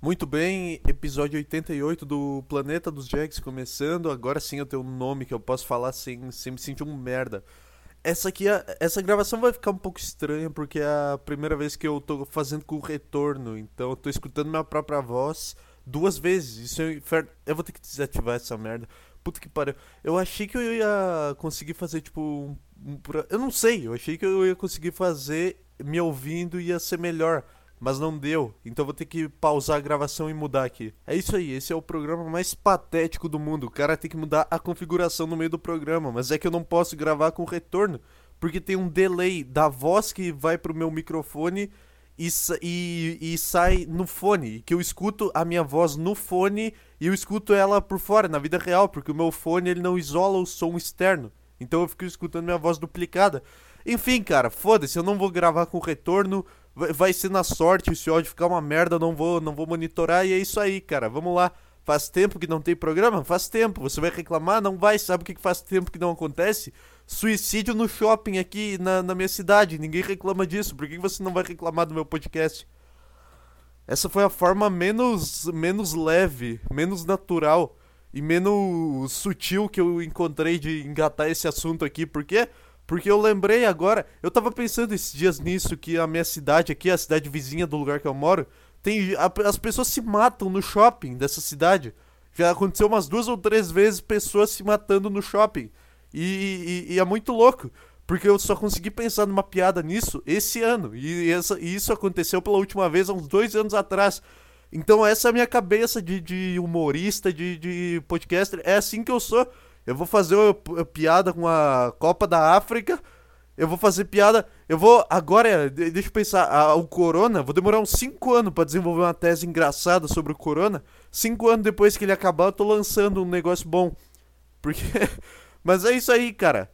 Muito bem, episódio 88 do Planeta dos Jags começando. Agora sim eu tenho um nome que eu posso falar sem, sem me sentir um merda. Essa aqui, essa gravação vai ficar um pouco estranha porque é a primeira vez que eu tô fazendo com retorno. Então eu tô escutando minha própria voz duas vezes. Isso é um inferno. Eu vou ter que desativar essa merda. Puta que pariu. Eu achei que eu ia conseguir fazer tipo um, um, Eu não sei, eu achei que eu ia conseguir fazer me ouvindo ia ser melhor mas não deu. Então vou ter que pausar a gravação e mudar aqui. É isso aí, esse é o programa mais patético do mundo. O cara tem que mudar a configuração no meio do programa, mas é que eu não posso gravar com retorno, porque tem um delay da voz que vai pro meu microfone e, e, e sai no fone. Que eu escuto a minha voz no fone e eu escuto ela por fora, na vida real, porque o meu fone ele não isola o som externo. Então eu fico escutando minha voz duplicada. Enfim, cara, foda-se, eu não vou gravar com retorno vai ser na sorte, se o áudio ficar uma merda, não vou, não vou monitorar e é isso aí, cara. Vamos lá. Faz tempo que não tem programa? Faz tempo. Você vai reclamar? Não vai. Sabe o que faz tempo que não acontece? Suicídio no shopping aqui na, na minha cidade. Ninguém reclama disso. Por que você não vai reclamar do meu podcast? Essa foi a forma menos, menos leve, menos natural e menos sutil que eu encontrei de engatar esse assunto aqui. Por quê? Porque eu lembrei agora, eu tava pensando esses dias nisso, que a minha cidade aqui, a cidade vizinha do lugar que eu moro, tem. A, as pessoas se matam no shopping dessa cidade. Já aconteceu umas duas ou três vezes pessoas se matando no shopping. E, e, e é muito louco. Porque eu só consegui pensar numa piada nisso esse ano. E, essa, e isso aconteceu pela última vez há uns dois anos atrás. Então essa é a minha cabeça de, de humorista, de, de podcaster. É assim que eu sou. Eu vou fazer uma piada com a Copa da África. Eu vou fazer piada. Eu vou. Agora, deixa eu pensar. O Corona, vou demorar uns 5 anos para desenvolver uma tese engraçada sobre o Corona. 5 anos depois que ele acabar, eu tô lançando um negócio bom. Porque. Mas é isso aí, cara.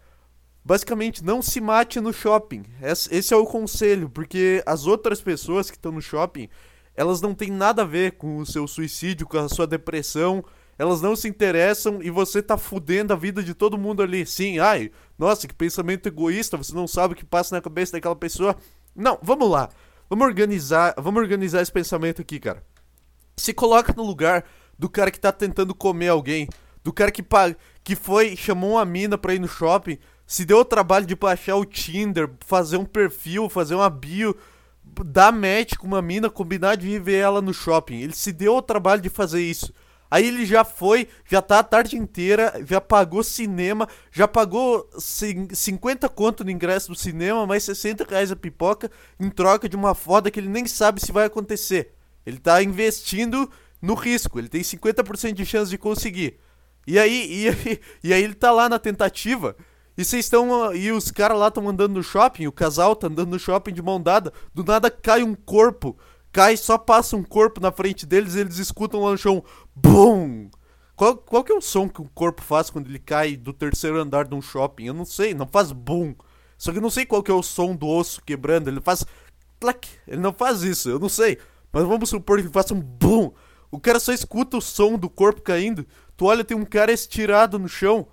Basicamente, não se mate no shopping. Esse é o conselho. Porque as outras pessoas que estão no shopping, elas não têm nada a ver com o seu suicídio, com a sua depressão elas não se interessam e você tá fudendo a vida de todo mundo ali. Sim, ai, nossa, que pensamento egoísta, você não sabe o que passa na cabeça daquela pessoa. Não, vamos lá. Vamos organizar, vamos organizar esse pensamento aqui, cara. Se coloca no lugar do cara que tá tentando comer alguém, do cara que que foi, chamou uma mina pra ir no shopping, se deu o trabalho de baixar o Tinder, fazer um perfil, fazer uma bio, dar match com uma mina, combinar de ver ela no shopping. Ele se deu o trabalho de fazer isso. Aí ele já foi, já tá a tarde inteira, já pagou cinema, já pagou 50 conto no ingresso do cinema, mais 60 reais a pipoca, em troca de uma foda que ele nem sabe se vai acontecer. Ele tá investindo no risco, ele tem 50% de chance de conseguir. E aí, e aí, e aí ele tá lá na tentativa. E vocês estão. E os caras lá estão andando no shopping, o casal tá andando no shopping de mão dada. Do nada cai um corpo cai, só passa um corpo na frente deles e eles escutam lá no chão. BUM! Qual, qual que é o som que o corpo faz quando ele cai do terceiro andar de um shopping? Eu não sei, não faz BUM. Só que eu não sei qual que é o som do osso quebrando. Ele faz. Clac! Ele não faz isso, eu não sei. Mas vamos supor que ele faça um BUM! O cara só escuta o som do corpo caindo. Tu olha, tem um cara estirado no chão.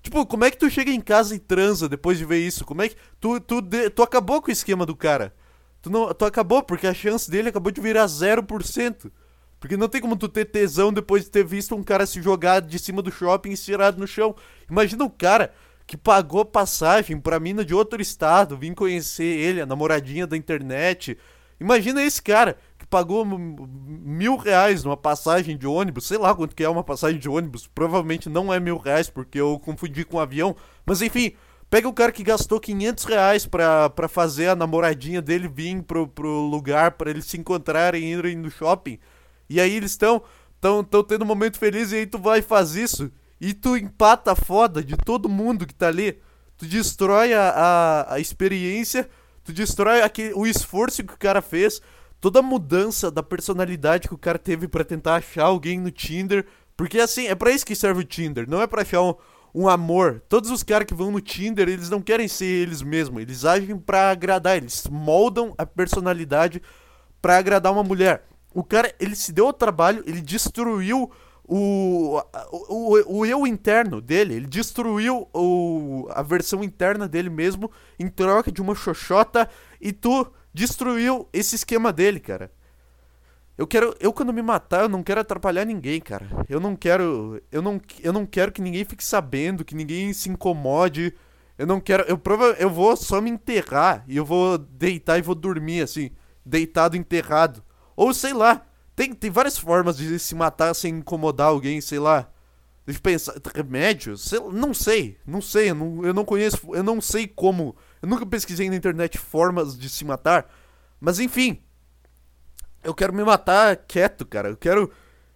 Tipo, como é que tu chega em casa e transa depois de ver isso? Como é que. Tu, tu, tu acabou com o esquema do cara. Tu, não, tu acabou, porque a chance dele acabou de virar 0%. Porque não tem como tu ter tesão depois de ter visto um cara se jogar de cima do shopping estirado no chão. Imagina um cara que pagou passagem pra mina de outro estado, vir conhecer ele, a namoradinha da internet. Imagina esse cara que pagou mil reais numa passagem de ônibus, sei lá quanto que é uma passagem de ônibus, provavelmente não é mil reais porque eu confundi com um avião, mas enfim, Pega o cara que gastou 500 reais pra, pra fazer a namoradinha dele vir pro, pro lugar para eles se encontrarem indo no shopping. E aí eles estão tão, tão tendo um momento feliz e aí tu vai e faz isso. E tu empata foda de todo mundo que tá ali. Tu destrói a, a, a experiência, tu destrói aquele, o esforço que o cara fez, toda a mudança da personalidade que o cara teve para tentar achar alguém no Tinder. Porque assim, é para isso que serve o Tinder, não é pra achar um, um amor. Todos os caras que vão no Tinder, eles não querem ser eles mesmos, eles agem para agradar, eles moldam a personalidade para agradar uma mulher. O cara, ele se deu ao trabalho, ele destruiu o, o, o, eu interno dele, ele destruiu o, a versão interna dele mesmo em troca de uma xoxota e tu destruiu esse esquema dele, cara. Eu quero. Eu quando me matar, eu não quero atrapalhar ninguém, cara. Eu não quero. Eu não, eu não quero que ninguém fique sabendo, que ninguém se incomode. Eu não quero. Eu prova, eu vou só me enterrar e eu vou deitar e vou dormir, assim. Deitado, enterrado. Ou sei lá. Tem, tem várias formas de se matar sem incomodar alguém, sei lá. Eu pensar. Remédio? Sei, não sei. Não sei. Não, eu não conheço. Eu não sei como. Eu nunca pesquisei na internet formas de se matar. Mas enfim. Eu quero me matar quieto, cara. Eu quero.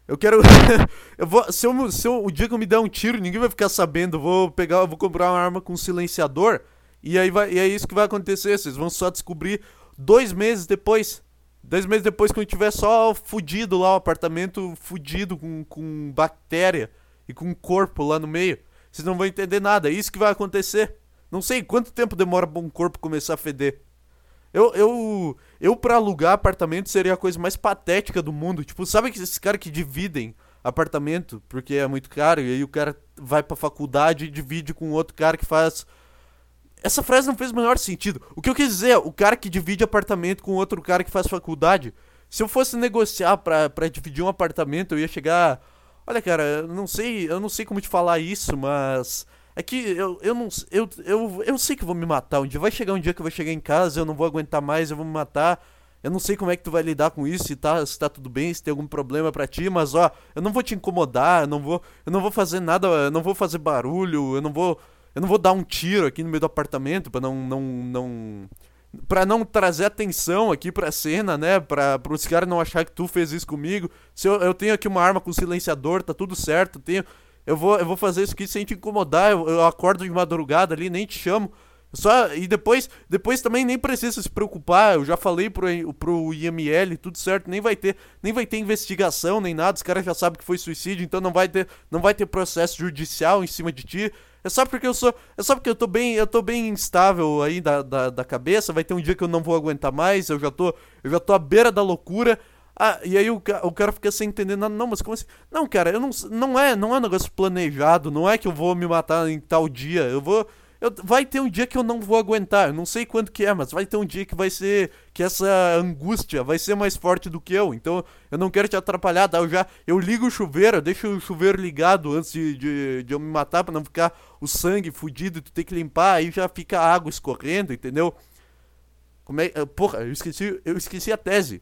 Eu quero. eu vou. Se, eu, se eu, o dia que eu me der um tiro, ninguém vai ficar sabendo. Eu vou pegar. Vou comprar uma arma com silenciador. E aí vai, e é isso que vai acontecer. Vocês vão só descobrir dois meses depois. Dois meses depois, quando tiver só fudido lá, o apartamento fudido com, com bactéria e com um corpo lá no meio. Vocês não vão entender nada. É isso que vai acontecer. Não sei quanto tempo demora pra um corpo começar a feder. Eu, eu, eu pra alugar apartamento seria a coisa mais patética do mundo. Tipo, sabe que esses caras que dividem apartamento porque é muito caro e aí o cara vai pra faculdade e divide com outro cara que faz. Essa frase não fez o menor sentido. O que eu quis dizer é o cara que divide apartamento com outro cara que faz faculdade. Se eu fosse negociar pra, pra dividir um apartamento, eu ia chegar. Olha, cara, não sei, eu não sei como te falar isso, mas é que eu, eu não. Eu, eu, eu sei que vou me matar um dia. Vai chegar um dia que eu vou chegar em casa, eu não vou aguentar mais, eu vou me matar. Eu não sei como é que tu vai lidar com isso, se tá, se tá tudo bem, se tem algum problema para ti, mas ó, eu não vou te incomodar, eu não vou, eu não vou fazer nada, eu não vou fazer barulho, eu não vou, eu não vou dar um tiro aqui no meio do apartamento para não não não para não trazer atenção aqui pra cena, né? Pra, os caras não achar que tu fez isso comigo. Se eu, eu tenho aqui uma arma com silenciador, tá tudo certo, tenho eu vou, eu vou fazer isso aqui sem te incomodar. Eu, eu acordo de madrugada ali, nem te chamo. Só, e depois, depois também nem precisa se preocupar. Eu já falei pro, pro IML, tudo certo, nem vai ter, nem vai ter investigação nem nada. Os caras já sabem que foi suicídio, então não vai ter, não vai ter processo judicial em cima de ti. É só porque eu sou, é só porque eu tô bem, eu tô bem instável aí da, da, da cabeça. Vai ter um dia que eu não vou aguentar mais. Eu já tô, eu já tô à beira da loucura. Ah, e aí o, o cara fica sem entender nada. Não, mas como assim? Não, cara, eu não, não é, não é um negócio planejado. Não é que eu vou me matar em tal dia. Eu vou. Eu, vai ter um dia que eu não vou aguentar. Eu não sei quando que é, mas vai ter um dia que vai ser. Que essa angústia vai ser mais forte do que eu. Então eu não quero te atrapalhar. Tá? Eu já. Eu ligo o chuveiro, eu deixo o chuveiro ligado antes de, de, de eu me matar pra não ficar o sangue fudido e tu ter que limpar. Aí já fica a água escorrendo, entendeu? Como é. Porra, eu esqueci, eu esqueci a tese.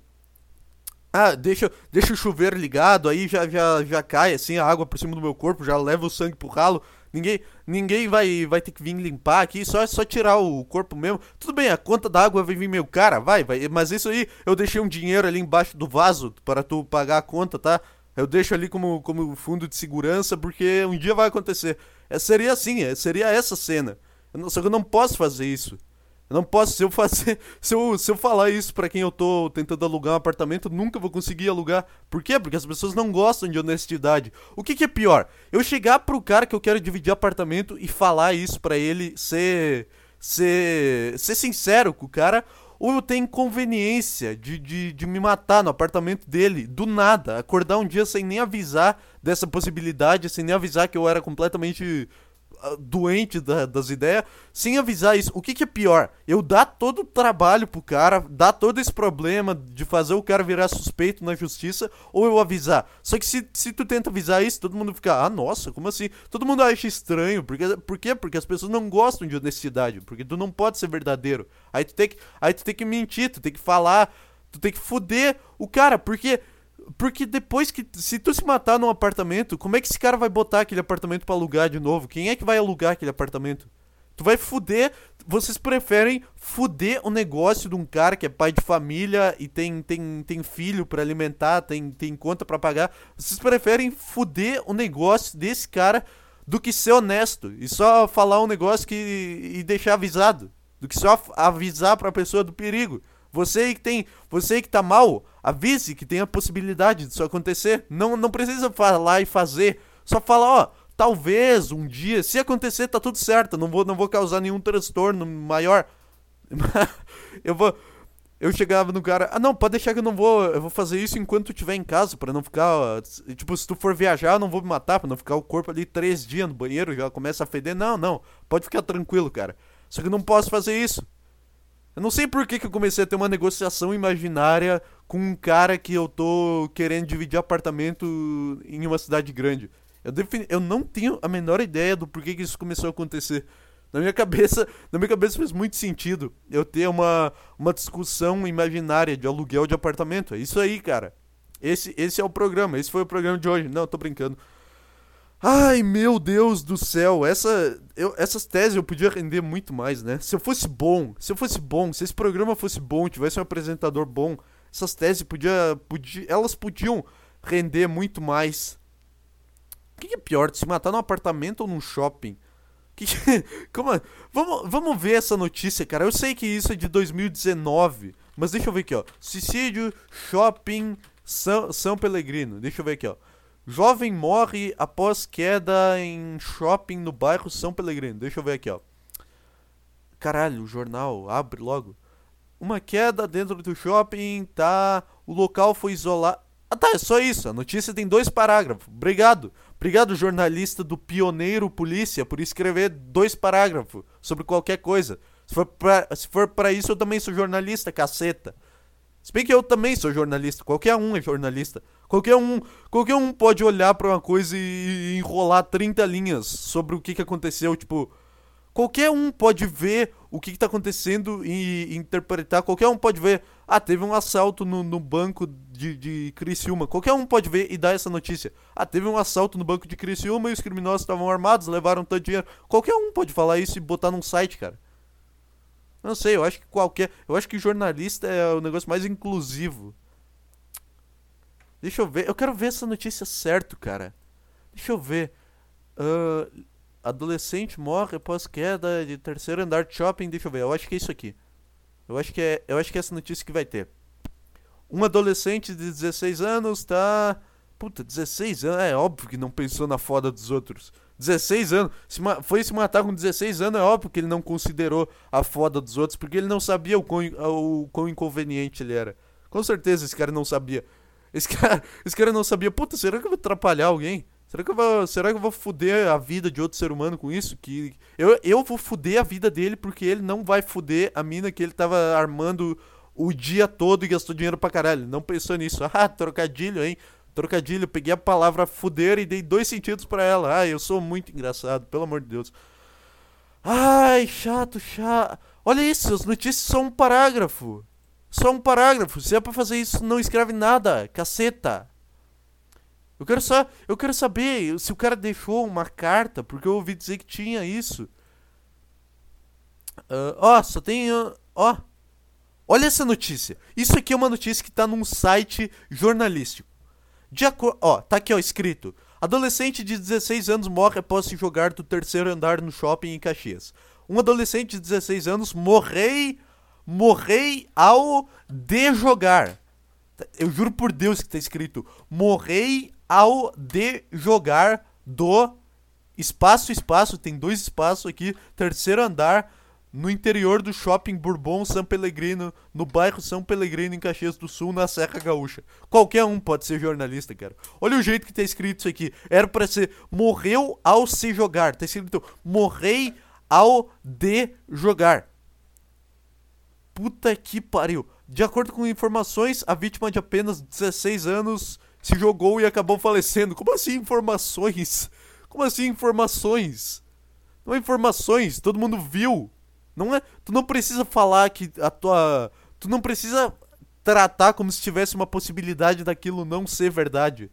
Ah, deixa, deixa o chuveiro ligado, aí já, já, já cai assim a água por cima do meu corpo, já leva o sangue pro ralo. Ninguém, ninguém vai, vai ter que vir limpar aqui, só só tirar o corpo mesmo. Tudo bem, a conta da água vai vir meio cara, vai, vai. Mas isso aí, eu deixei um dinheiro ali embaixo do vaso para tu pagar a conta, tá? Eu deixo ali como, como fundo de segurança, porque um dia vai acontecer. É, seria assim, é, seria essa cena. Eu não, só que eu não posso fazer isso. Eu não posso, se eu fazer, se eu, se eu falar isso para quem eu tô tentando alugar um apartamento, nunca vou conseguir alugar. Por quê? Porque as pessoas não gostam de honestidade. O que, que é pior? Eu chegar pro cara que eu quero dividir apartamento e falar isso para ele ser ser ser sincero com o cara, ou eu tenho inconveniência de, de, de me matar no apartamento dele, do nada, acordar um dia sem nem avisar dessa possibilidade, sem nem avisar que eu era completamente doente da, das ideias, sem avisar isso. O que, que é pior? Eu dar todo o trabalho pro cara, dar todo esse problema de fazer o cara virar suspeito na justiça, ou eu avisar? Só que se, se tu tenta avisar isso, todo mundo fica, ah, nossa, como assim? Todo mundo acha estranho. Porque, por quê? Porque as pessoas não gostam de honestidade, porque tu não pode ser verdadeiro. Aí tu tem que, aí tu tem que mentir, tu tem que falar, tu tem que foder o cara, porque porque depois que. Se tu se matar num apartamento, como é que esse cara vai botar aquele apartamento para alugar de novo? Quem é que vai alugar aquele apartamento? Tu vai fuder. Vocês preferem fuder o negócio de um cara que é pai de família e tem, tem, tem filho para alimentar, tem, tem conta para pagar. Vocês preferem fuder o negócio desse cara do que ser honesto e só falar um negócio que, e deixar avisado. Do que só avisar pra pessoa do perigo. Você que tem, você que tá mal, avise que tem a possibilidade disso acontecer. Não, não precisa falar e fazer. Só fala, ó, talvez um dia, se acontecer, tá tudo certo. Não vou, não vou causar nenhum transtorno maior. eu vou, eu chegava no cara, ah não, pode deixar que eu não vou, eu vou fazer isso enquanto estiver em casa, para não ficar, tipo, se tu for viajar, eu não vou me matar, para não ficar o corpo ali três dias no banheiro, já começa a feder. Não, não, pode ficar tranquilo, cara. Só que eu não posso fazer isso. Eu não sei por que, que eu comecei a ter uma negociação imaginária com um cara que eu tô querendo dividir apartamento em uma cidade grande. Eu, defini... eu não tenho a menor ideia do porquê que isso começou a acontecer. Na minha cabeça, na minha cabeça fez muito sentido eu ter uma, uma discussão imaginária de aluguel de apartamento. É isso aí, cara. Esse, esse é o programa, esse foi o programa de hoje. Não, tô brincando. Ai, meu Deus do céu, essa, eu, essas teses eu podia render muito mais, né? Se eu fosse bom, se eu fosse bom, se esse programa fosse bom, tivesse um apresentador bom, essas teses podia, podia, elas podiam render muito mais. O que, é pior, se matar num apartamento ou num shopping? Que, como, vamos, vamos ver essa notícia, cara. Eu sei que isso é de 2019, mas deixa eu ver aqui, ó. Suicídio, shopping, São, São Pelegrino. Deixa eu ver aqui, ó. Jovem morre após queda em shopping no bairro São Pelegrino. Deixa eu ver aqui, ó. Caralho, o jornal abre logo. Uma queda dentro do shopping, tá? O local foi isolado. Ah, tá, é só isso. A notícia tem dois parágrafos. Obrigado. Obrigado, jornalista do Pioneiro Polícia, por escrever dois parágrafos sobre qualquer coisa. Se for pra, se for pra isso, eu também sou jornalista, caceta. Se bem que eu também sou jornalista, qualquer um é jornalista. Qualquer um, qualquer um pode olhar para uma coisa e enrolar 30 linhas sobre o que, que aconteceu, tipo, qualquer um pode ver o que, está acontecendo e, interpretar. Qualquer um pode ver, ah, teve um assalto no, no banco de, de Criciúma. Qualquer um pode ver e dar essa notícia. Ah, teve um assalto no banco de Criciúma e os criminosos estavam armados, levaram tanto dinheiro. Qualquer um pode falar isso e botar num site, cara. Não sei, eu acho que qualquer. Eu acho que jornalista é o negócio mais inclusivo. Deixa eu ver. Eu quero ver essa notícia certo, cara. Deixa eu ver. Uh, adolescente morre após queda de terceiro andar de shopping. Deixa eu ver. Eu acho que é isso aqui. Eu acho que é, eu acho que é essa notícia que vai ter. Um adolescente de 16 anos tá. Puta, 16 anos. É óbvio que não pensou na foda dos outros. 16 anos. Se foi se matar com 16 anos, é óbvio que ele não considerou a foda dos outros, porque ele não sabia o quão, o quão inconveniente ele era. Com certeza esse cara não sabia. Esse cara, esse cara não sabia, puta, será que eu vou atrapalhar alguém? Será que eu vou, será que eu vou fuder a vida de outro ser humano com isso? Que eu, eu vou fuder a vida dele porque ele não vai fuder a mina que ele tava armando o dia todo e gastou dinheiro pra caralho. Não pensou nisso. Ah, trocadilho, hein? Trocadilho, peguei a palavra fuder e dei dois sentidos para ela. Ai, eu sou muito engraçado, pelo amor de Deus. Ai, chato, chato. Olha isso, as notícias são um parágrafo. Só um parágrafo. Se é pra fazer isso, não escreve nada. Caceta. Eu quero só. Eu quero saber se o cara deixou uma carta, porque eu ouvi dizer que tinha isso. Uh, ó, só tem. Uh, ó. Olha essa notícia. Isso aqui é uma notícia que tá num site jornalístico. De acordo. Ó, tá aqui, ó, escrito. Adolescente de 16 anos morre após se jogar do terceiro andar no shopping em Caxias. Um adolescente de 16 anos morrei. Morrei ao de jogar. Eu juro por Deus que tá escrito. Morrei ao de jogar do espaço, espaço, tem dois espaços aqui, terceiro andar no interior do shopping Bourbon São Pellegrino, no bairro São Pellegrino, em Caxias do Sul, na Serra Gaúcha. Qualquer um pode ser jornalista, cara. Olha o jeito que tá escrito isso aqui. Era para ser morreu ao se jogar. Tá escrito morrei ao de jogar. Puta que pariu. De acordo com informações, a vítima de apenas 16 anos se jogou e acabou falecendo. Como assim informações? Como assim informações? Não é informações, todo mundo viu. Não é, tu não precisa falar que a tua, tu não precisa tratar como se tivesse uma possibilidade daquilo não ser verdade.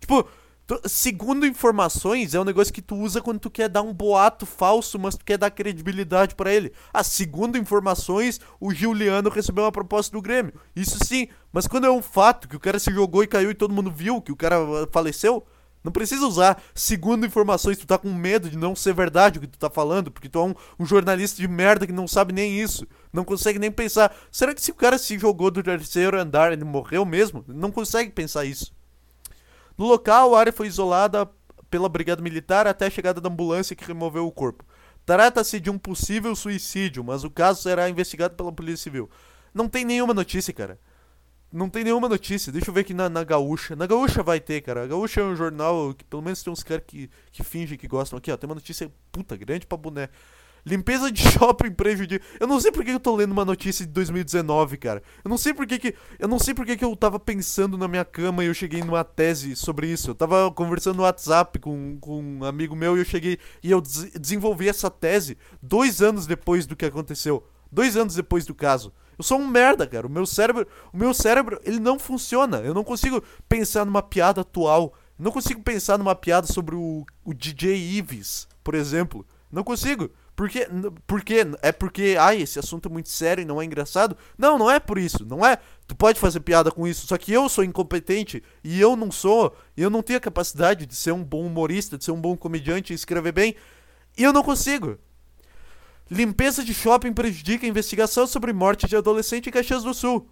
Tipo, tu, segundo informações, é um negócio que tu usa quando tu quer dar um boato falso, mas tu quer dar credibilidade para ele. Ah, segundo informações, o Giuliano recebeu uma proposta do Grêmio. Isso sim, mas quando é um fato que o cara se jogou e caiu e todo mundo viu que o cara faleceu, não precisa usar, segundo informações, tu tá com medo de não ser verdade o que tu tá falando, porque tu é um, um, jornalista de merda que não sabe nem isso. Não consegue nem pensar. Será que se o cara se jogou do terceiro andar, ele morreu mesmo? Não consegue pensar isso. No local, a área foi isolada pela brigada militar até a chegada da ambulância que removeu o corpo. Trata-se de um possível suicídio, mas o caso será investigado pela Polícia Civil. Não tem nenhuma notícia, cara. Não tem nenhuma notícia. Deixa eu ver aqui na, na Gaúcha. Na Gaúcha vai ter, cara. A Gaúcha é um jornal que pelo menos tem uns caras que, que fingem que gostam. Aqui, ó. Tem uma notícia puta grande pra boné. Limpeza de shopping prejudica. Eu não sei por que eu tô lendo uma notícia de 2019, cara. Eu não sei por que, que eu não sei por que, que eu tava pensando na minha cama e eu cheguei numa tese sobre isso. Eu tava conversando no WhatsApp com, com um amigo meu e eu cheguei e eu des desenvolvi essa tese dois anos depois do que aconteceu. Dois anos depois do caso. Eu sou um merda, cara. O meu cérebro, o meu cérebro, ele não funciona. Eu não consigo pensar numa piada atual. Eu não consigo pensar numa piada sobre o, o DJ Ives, por exemplo. Não consigo. Porque, porque é porque, ai, esse assunto é muito sério e não é engraçado? Não, não é por isso, não é. Tu pode fazer piada com isso, só que eu sou incompetente e eu não sou, e eu não tenho a capacidade de ser um bom humorista, de ser um bom comediante e escrever bem, e eu não consigo. Limpeza de shopping prejudica a investigação sobre morte de adolescente em Caxias do Sul.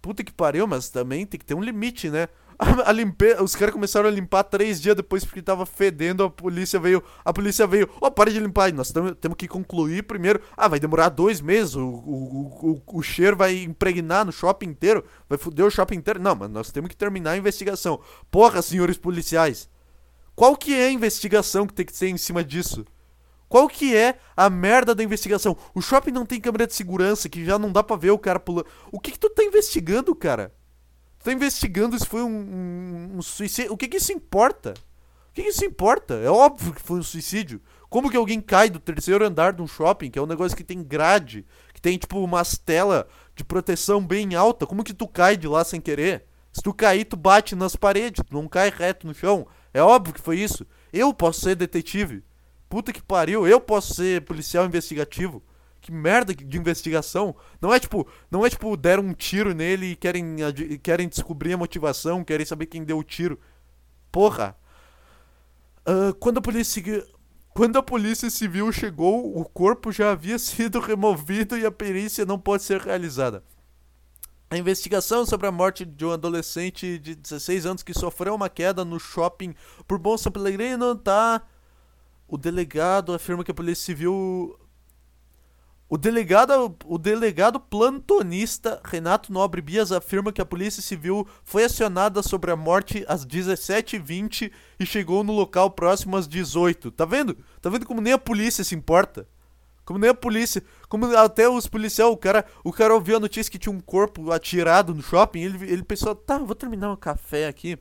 Puta que pariu, mas também tem que ter um limite, né? A, a limpe... Os caras começaram a limpar três dias depois porque tava fedendo, a polícia veio. A polícia veio, ó, oh, pare de limpar. Nós temos que concluir primeiro. Ah, vai demorar dois meses. O, o, o, o cheiro vai impregnar no shopping inteiro. Vai foder o shopping inteiro. Não, mas nós temos que terminar a investigação. Porra, senhores policiais. Qual que é a investigação que tem que ser em cima disso? Qual que é a merda da investigação? O shopping não tem câmera de segurança, que já não dá pra ver o cara pulando. O que que tu tá investigando, cara? Tu tá investigando se foi um, um, um suicídio. O que que isso importa? O que que isso importa? É óbvio que foi um suicídio. Como que alguém cai do terceiro andar de um shopping, que é um negócio que tem grade, que tem tipo umas telas de proteção bem alta, como que tu cai de lá sem querer? Se tu cair, tu bate nas paredes, tu não cai reto no chão. É óbvio que foi isso. Eu posso ser detetive. Puta que pariu, eu posso ser policial investigativo. Que merda de investigação. Não é tipo, não é tipo deram um tiro nele e querem, querem descobrir a motivação, querem saber quem deu o tiro. Porra. Uh, quando a polícia quando a polícia civil chegou, o corpo já havia sido removido e a perícia não pode ser realizada. A investigação sobre a morte de um adolescente de 16 anos que sofreu uma queda no shopping por Bolsa Pellegrino está o delegado afirma que a Polícia Civil. O delegado, o delegado plantonista Renato Nobre Bias afirma que a Polícia Civil foi acionada sobre a morte às 17h20 e chegou no local próximo às 18 Tá vendo? Tá vendo como nem a polícia se importa? Como nem a polícia, como até os policiais, o cara, o cara ouviu a notícia que tinha um corpo atirado no shopping, ele, ele pensou, tá, vou terminar um café aqui.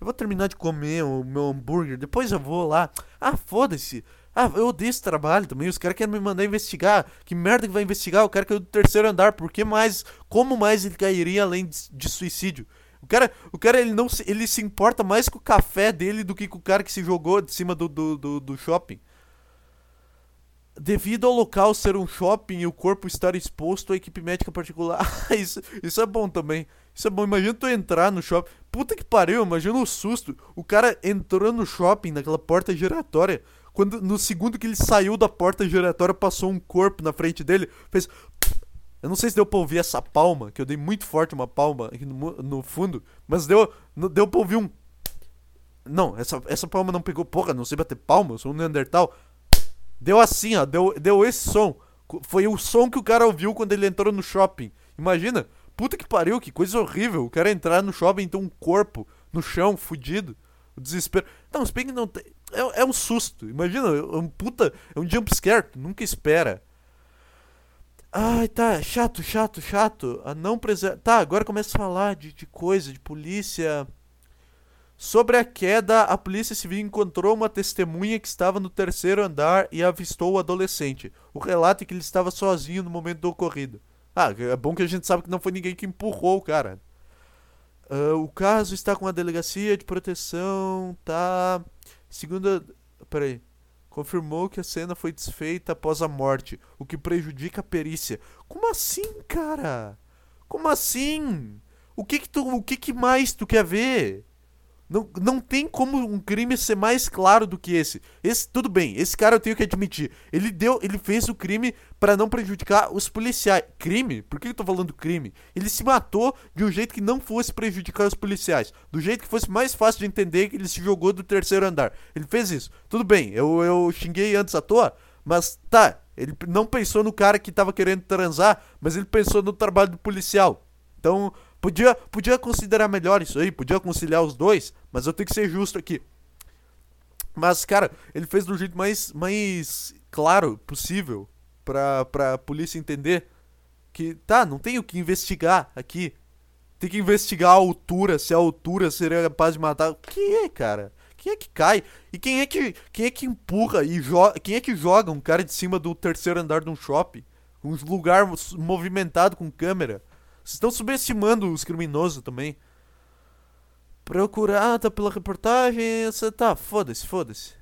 Eu vou terminar de comer o meu hambúrguer, depois eu vou lá. Ah, foda-se. Ah, eu odeio esse trabalho também. Os caras querem me mandar investigar. Que merda que vai investigar? O cara caiu do terceiro andar. Por que mais? Como mais ele cairia além de, de suicídio? O cara, o cara ele não se, ele se importa mais com o café dele do que com o cara que se jogou de cima do, do, do, do shopping. Devido ao local ser um shopping e o corpo estar exposto à equipe médica particular. isso, isso é bom também. Isso é bom. Imagina tu entrar no shopping. Puta que pariu, imagina o susto. O cara entrou no shopping, naquela porta giratória. Quando no segundo que ele saiu da porta giratória, passou um corpo na frente dele. Fez. Eu não sei se deu pra ouvir essa palma, que eu dei muito forte uma palma aqui no, no fundo. Mas deu, deu pra ouvir um. Não, essa, essa palma não pegou. Porra, não sei bater palma, eu sou um Neandertal. Deu assim, ó. Deu, deu esse som. Foi o som que o cara ouviu quando ele entrou no shopping. Imagina. Puta que pariu, que coisa horrível. O cara entrar no shopping e ter um corpo no chão, fudido. O desespero. Não, se bem que não tem. É, é, um susto. Imagina, é um puta. É um jumpscare. Tu nunca espera. Ai, tá. Chato, chato, chato. A não preservar. Tá, agora começa a falar de, de coisa, de polícia. Sobre a queda, a polícia civil encontrou uma testemunha que estava no terceiro andar e avistou o adolescente. O relato é que ele estava sozinho no momento do ocorrido. Ah, é bom que a gente sabe que não foi ninguém que empurrou o cara. Uh, o caso está com a delegacia de proteção, tá? Segunda. Peraí. Confirmou que a cena foi desfeita após a morte, o que prejudica a perícia. Como assim, cara? Como assim? O que que tu, o que que mais tu quer ver? Não, não tem como um crime ser mais claro do que esse. Esse tudo bem, esse cara eu tenho que admitir. Ele deu, ele fez o crime para não prejudicar os policiais. Crime? Por que eu tô falando crime? Ele se matou de um jeito que não fosse prejudicar os policiais, do jeito que fosse mais fácil de entender que ele se jogou do terceiro andar. Ele fez isso. Tudo bem, eu, eu xinguei antes à toa, mas tá, ele não pensou no cara que tava querendo transar, mas ele pensou no trabalho do policial. Então, Podia, podia considerar melhor isso aí, podia conciliar os dois, mas eu tenho que ser justo aqui. Mas, cara, ele fez do jeito mais, mais claro possível pra, pra polícia entender que, tá, não tem o que investigar aqui. Tem que investigar a altura, se a altura seria capaz de matar. Quem é, cara? Quem é que cai? E quem é que, quem é que empurra e joga. Quem é que joga um cara de cima do terceiro andar de um shopping? Um lugar movimentado com câmera. Vocês estão subestimando os criminosos também. Procurada pela reportagem. Você tá, foda-se, foda-se.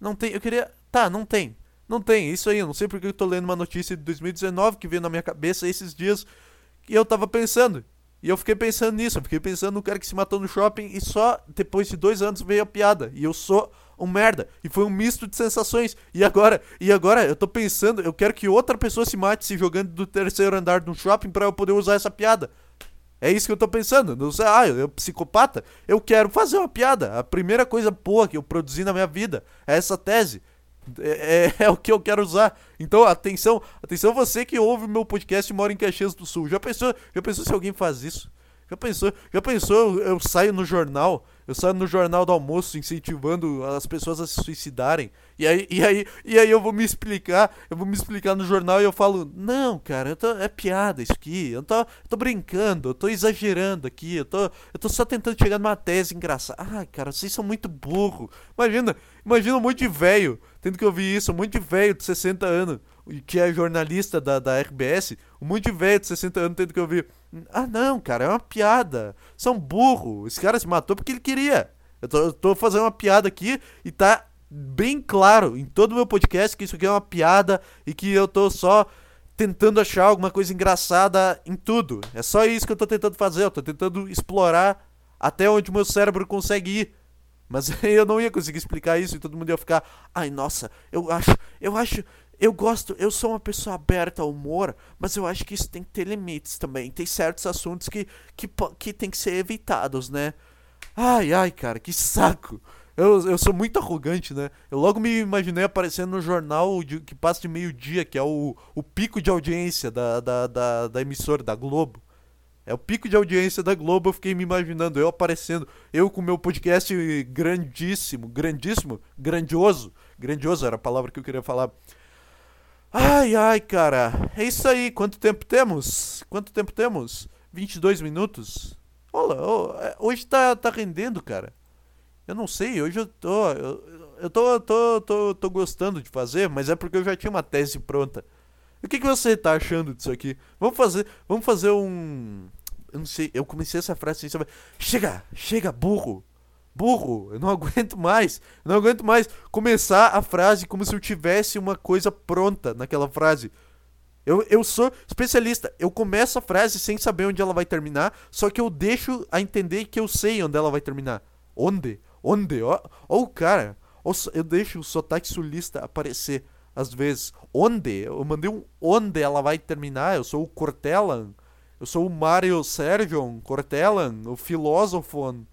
Não tem. Eu queria. Tá, não tem. Não tem, isso aí. Eu não sei porque eu tô lendo uma notícia de 2019 que veio na minha cabeça esses dias. E eu tava pensando. E eu fiquei pensando nisso, eu fiquei pensando no cara que se matou no shopping e só depois de dois anos veio a piada. E eu sou um merda. E foi um misto de sensações. E agora, e agora eu tô pensando, eu quero que outra pessoa se mate se jogando do terceiro andar de um shopping para eu poder usar essa piada. É isso que eu tô pensando. Não sei, ah, eu, psicopata. Eu quero fazer uma piada. A primeira coisa boa que eu produzi na minha vida é essa tese. É, é, é, o que eu quero usar. Então, atenção, atenção você que ouve meu podcast e mora em Caxias do Sul. Já pensou, já pensou se alguém faz isso? Já pensou, já pensou eu, eu saio no jornal eu saio no jornal do almoço incentivando as pessoas a se suicidarem. E aí, e aí, e aí eu vou me explicar, eu vou me explicar no jornal e eu falo, não, cara, tô, é piada isso aqui. Eu tô, eu tô brincando, eu tô exagerando aqui, eu tô, eu tô só tentando chegar numa tese engraçada. Ah, cara, vocês são muito burro. Imagina, imagina um monte de velho tendo que ouvir isso, um monte de velho de 60 anos que é jornalista da, da RBS, um monte de velho de 60 anos tendo que ouvir. Ah, não, cara, é uma piada. São burro. Esse cara se matou porque ele queria. Eu tô, eu tô fazendo uma piada aqui e tá bem claro em todo o meu podcast que isso aqui é uma piada e que eu tô só tentando achar alguma coisa engraçada em tudo. É só isso que eu tô tentando fazer. Eu tô tentando explorar até onde o meu cérebro consegue ir. Mas eu não ia conseguir explicar isso e todo mundo ia ficar, ai nossa, eu acho, eu acho, eu gosto, eu sou uma pessoa aberta ao humor, mas eu acho que isso tem que ter limites também. Tem certos assuntos que, que, que tem que ser evitados, né? Ai, ai, cara, que saco. Eu, eu sou muito arrogante, né? Eu logo me imaginei aparecendo no jornal de, que passa de meio-dia, que é o, o pico de audiência da, da, da, da emissora, da Globo. É o pico de audiência da Globo, eu fiquei me imaginando, eu aparecendo, eu com meu podcast grandíssimo, grandíssimo, grandioso, grandioso era a palavra que eu queria falar. Ai, ai, cara. É isso aí. Quanto tempo temos? Quanto tempo temos? 22 minutos? Olha, é, hoje tá, tá rendendo, cara. Eu não sei, hoje eu tô. Eu, eu tô, tô, tô, tô gostando de fazer, mas é porque eu já tinha uma tese pronta. O que, que você tá achando disso aqui? Vamos fazer. Vamos fazer um. Eu não sei, eu comecei essa frase assim, chega, chega, burro burro, eu não aguento mais, eu não aguento mais começar a frase como se eu tivesse uma coisa pronta naquela frase. Eu, eu sou especialista, eu começo a frase sem saber onde ela vai terminar, só que eu deixo a entender que eu sei onde ela vai terminar. Onde? Onde? Ó, ó o cara, ó, eu deixo o sotaque sulista aparecer às vezes. Onde? Eu mandei um onde ela vai terminar, eu sou o Cortellan, eu sou o Mario Sergion Cortellan, o filósofo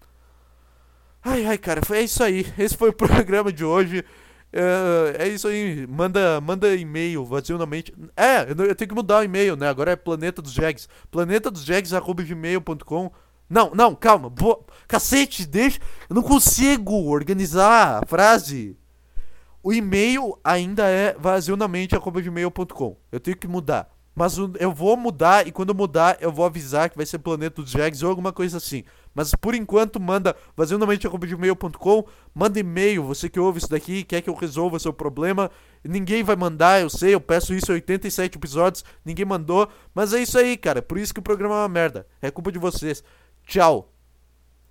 Ai, ai, cara, foi, é isso aí. Esse foi o programa de hoje. É, é isso aí. Manda, manda e-mail vazio na mente. É, eu tenho que mudar o e-mail, né? Agora é Planeta dos Jags. Planeta dos Jags@gmail.com. Não, não, calma. Boa. Cacete, deixa. Eu não consigo organizar a frase. O e-mail ainda é vazionamente.gmail.com. Eu tenho que mudar. Mas eu vou mudar e quando mudar eu vou avisar que vai ser Planeta dos Jags ou alguma coisa assim. Mas por enquanto manda vazionamente.com, manda e-mail, você que ouve isso daqui, quer que eu resolva seu problema. Ninguém vai mandar, eu sei, eu peço isso em 87 episódios, ninguém mandou. Mas é isso aí, cara, por isso que o programa é uma merda. É culpa de vocês. Tchau.